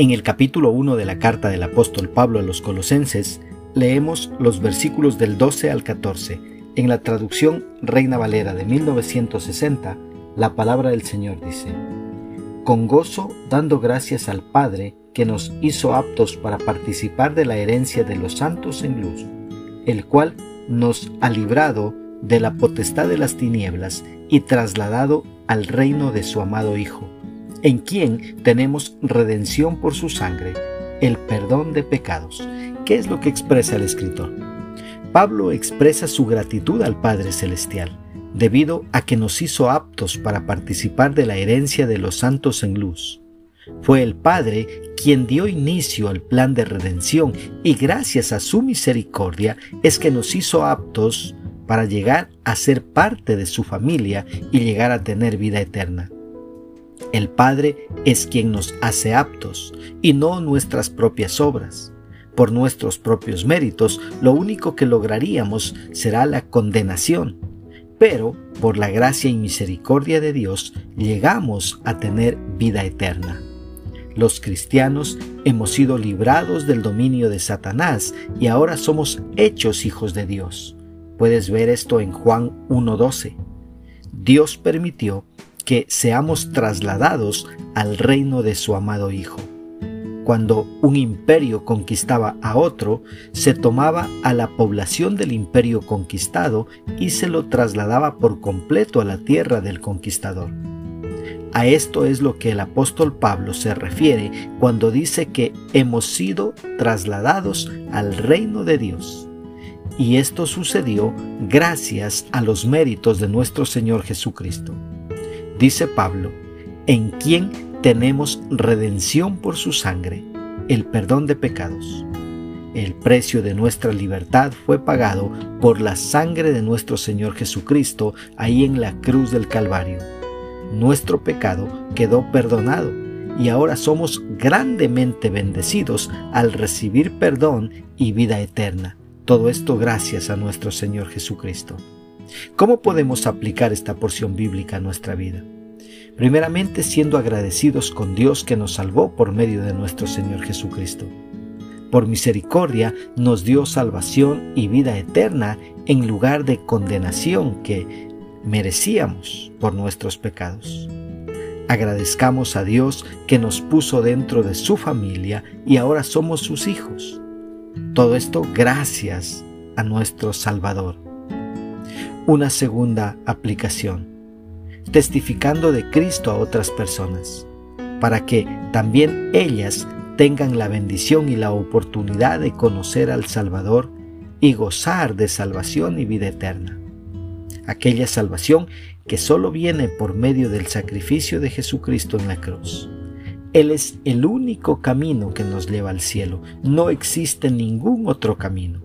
En el capítulo 1 de la carta del apóstol Pablo a los colosenses, leemos los versículos del 12 al 14. En la traducción Reina Valera de 1960, la palabra del Señor dice, Con gozo dando gracias al Padre que nos hizo aptos para participar de la herencia de los santos en luz, el cual nos ha librado de la potestad de las tinieblas y trasladado al reino de su amado Hijo, en quien tenemos redención por su sangre, el perdón de pecados. ¿Qué es lo que expresa el escritor? Pablo expresa su gratitud al Padre Celestial, debido a que nos hizo aptos para participar de la herencia de los santos en luz. Fue el Padre quien dio inicio al plan de redención y gracias a su misericordia es que nos hizo aptos para llegar a ser parte de su familia y llegar a tener vida eterna. El Padre es quien nos hace aptos y no nuestras propias obras. Por nuestros propios méritos, lo único que lograríamos será la condenación. Pero, por la gracia y misericordia de Dios, llegamos a tener vida eterna. Los cristianos hemos sido librados del dominio de Satanás y ahora somos hechos hijos de Dios. Puedes ver esto en Juan 1.12. Dios permitió que seamos trasladados al reino de su amado Hijo. Cuando un imperio conquistaba a otro, se tomaba a la población del imperio conquistado y se lo trasladaba por completo a la tierra del conquistador. A esto es lo que el apóstol Pablo se refiere cuando dice que hemos sido trasladados al reino de Dios y esto sucedió gracias a los méritos de nuestro Señor Jesucristo. Dice Pablo, en quien tenemos redención por su sangre, el perdón de pecados. El precio de nuestra libertad fue pagado por la sangre de nuestro Señor Jesucristo ahí en la cruz del Calvario. Nuestro pecado quedó perdonado y ahora somos grandemente bendecidos al recibir perdón y vida eterna. Todo esto gracias a nuestro Señor Jesucristo. ¿Cómo podemos aplicar esta porción bíblica a nuestra vida? Primeramente siendo agradecidos con Dios que nos salvó por medio de nuestro Señor Jesucristo. Por misericordia nos dio salvación y vida eterna en lugar de condenación que merecíamos por nuestros pecados. Agradezcamos a Dios que nos puso dentro de su familia y ahora somos sus hijos. Todo esto gracias a nuestro Salvador. Una segunda aplicación, testificando de Cristo a otras personas, para que también ellas tengan la bendición y la oportunidad de conocer al Salvador y gozar de salvación y vida eterna. Aquella salvación que solo viene por medio del sacrificio de Jesucristo en la cruz. Él es el único camino que nos lleva al cielo. No existe ningún otro camino.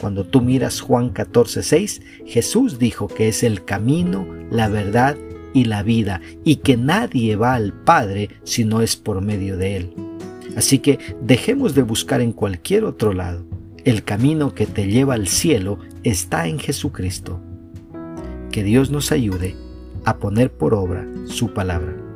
Cuando tú miras Juan 14:6, Jesús dijo que es el camino, la verdad y la vida, y que nadie va al Padre si no es por medio de Él. Así que dejemos de buscar en cualquier otro lado. El camino que te lleva al cielo está en Jesucristo. Que Dios nos ayude a poner por obra su palabra.